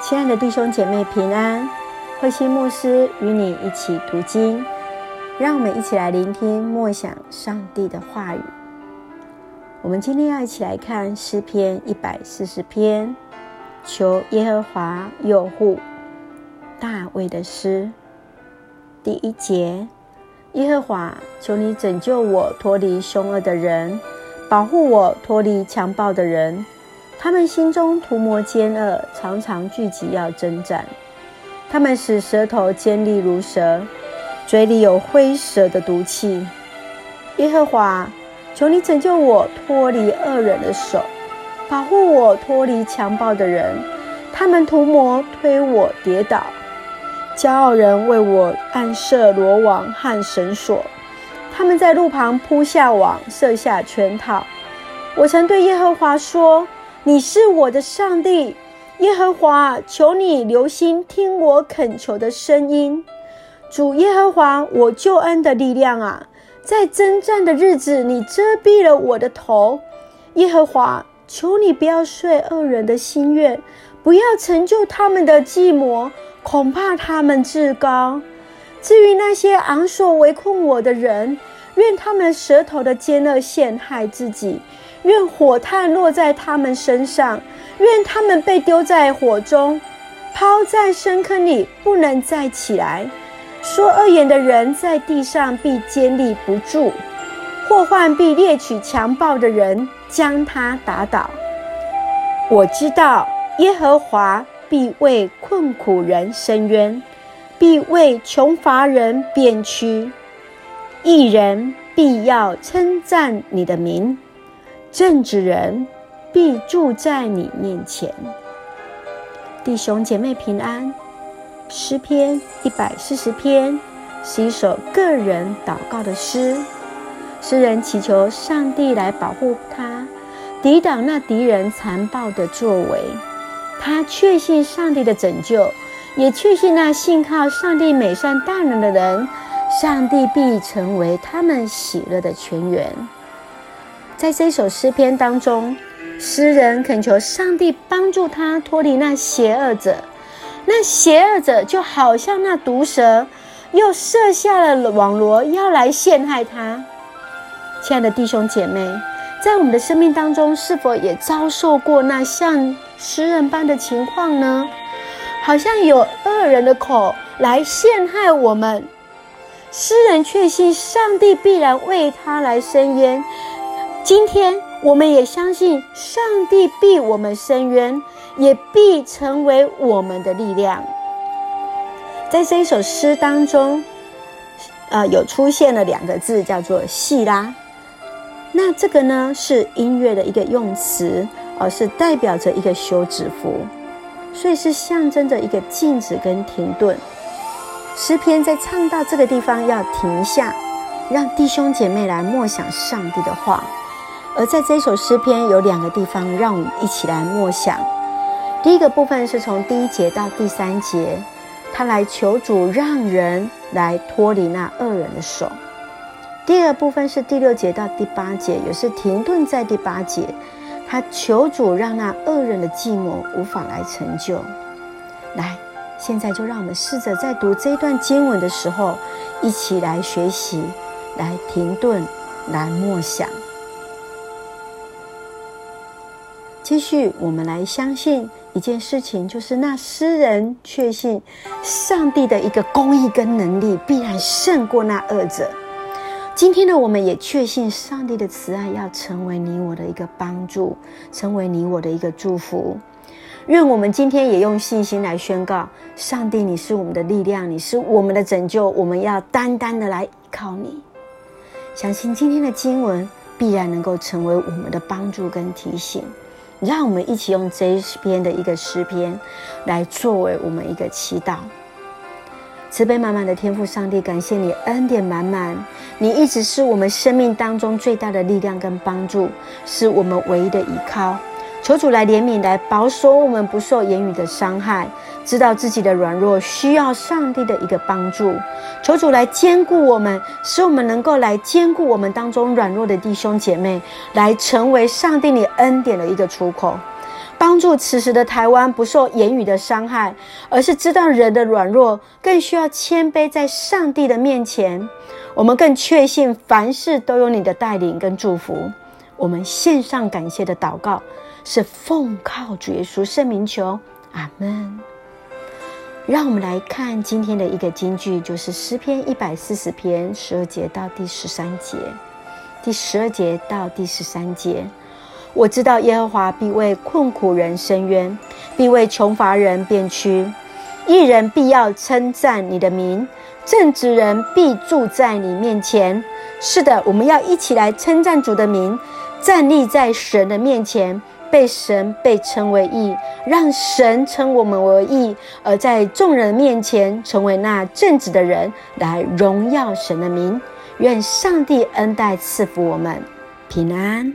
亲爱的弟兄姐妹平安，慧心牧师与你一起读经，让我们一起来聆听默想上帝的话语。我们今天要一起来看诗篇一百四十篇，求耶和华佑护，大卫的诗。第一节，耶和华，求你拯救我脱离凶恶的人，保护我脱离强暴的人。他们心中图谋奸恶，常常聚集要征战。他们使舌头尖利如蛇，嘴里有灰蛇的毒气。耶和华，求你拯救我脱离恶人的手，保护我脱离强暴的人。他们图谋推我跌倒，骄傲人为我暗设罗网和绳索。他们在路旁铺下网，设下圈套。我曾对耶和华说。你是我的上帝，耶和华，求你留心听我恳求的声音。主耶和华，我救恩的力量啊，在征战的日子，你遮蔽了我的头。耶和华，求你不要睡恶人的心愿，不要成就他们的计谋，恐怕他们自高。至于那些昂首围困我的人，愿他们舌头的奸恶陷害自己。愿火炭落在他们身上，愿他们被丢在火中，抛在深坑里，不能再起来。说恶言的人在地上必坚立不住，祸患必猎取强暴的人，将他打倒。我知道耶和华必为困苦人伸冤，必为穷乏人辨屈。一人必要称赞你的名。正直人必住在你面前。弟兄姐妹平安。诗篇一百四十篇是一首个人祷告的诗，诗人祈求上帝来保护他，抵挡那敌人残暴的作为。他确信上帝的拯救，也确信那信靠上帝美善大能的人，上帝必成为他们喜乐的泉源。在这首诗篇当中，诗人恳求上帝帮助他脱离那邪恶者。那邪恶者就好像那毒蛇，又设下了网罗，要来陷害他。亲爱的弟兄姐妹，在我们的生命当中，是否也遭受过那像诗人般的情况呢？好像有恶人的口来陷害我们，诗人确信上帝必然为他来伸冤。今天我们也相信，上帝必我们伸冤，也必成为我们的力量。在这一首诗当中，呃，有出现了两个字，叫做“细拉”。那这个呢，是音乐的一个用词，而是代表着一个休止符，所以是象征着一个静止跟停顿。诗篇在唱到这个地方要停下，让弟兄姐妹来默想上帝的话。而在这首诗篇有两个地方，让我们一起来默想。第一个部分是从第一节到第三节，他来求主让人来脱离那恶人的手。第二部分是第六节到第八节，也是停顿在第八节，他求主让那恶人的计谋无法来成就。来，现在就让我们试着在读这一段经文的时候，一起来学习，来停顿，来默想。继续，我们来相信一件事情，就是那诗人确信上帝的一个公义跟能力必然胜过那恶者。今天呢，我们也确信上帝的慈爱要成为你我的一个帮助，成为你我的一个祝福。愿我们今天也用信心来宣告：上帝，你是我们的力量，你是我们的拯救，我们要单单的来依靠你。相信今天的经文必然能够成为我们的帮助跟提醒。让我们一起用这一篇的一个诗篇，来作为我们一个祈祷。慈悲满满的天赋上帝，感谢你恩典满满，你一直是我们生命当中最大的力量跟帮助，是我们唯一的依靠。求主来怜悯，来保守我们不受言语的伤害，知道自己的软弱需要上帝的一个帮助。求主来坚固我们，使我们能够来坚固我们当中软弱的弟兄姐妹，来成为上帝你恩典的一个出口。帮助此时的台湾不受言语的伤害，而是知道人的软弱，更需要谦卑在上帝的面前。我们更确信凡事都有你的带领跟祝福。我们献上感谢的祷告，是奉靠主耶稣圣名求，阿门。让我们来看今天的一个金句，就是诗篇一百四十篇十二节到第十三节，第十二节到第十三节。我知道耶和华必为困苦人伸冤，必为穷乏人变屈。一人必要称赞你的名，正直人必住在你面前。是的，我们要一起来称赞主的名，站立在神的面前，被神被称为义，让神称我们为义，而在众人面前成为那正直的人，来荣耀神的名。愿上帝恩待赐福我们，平安。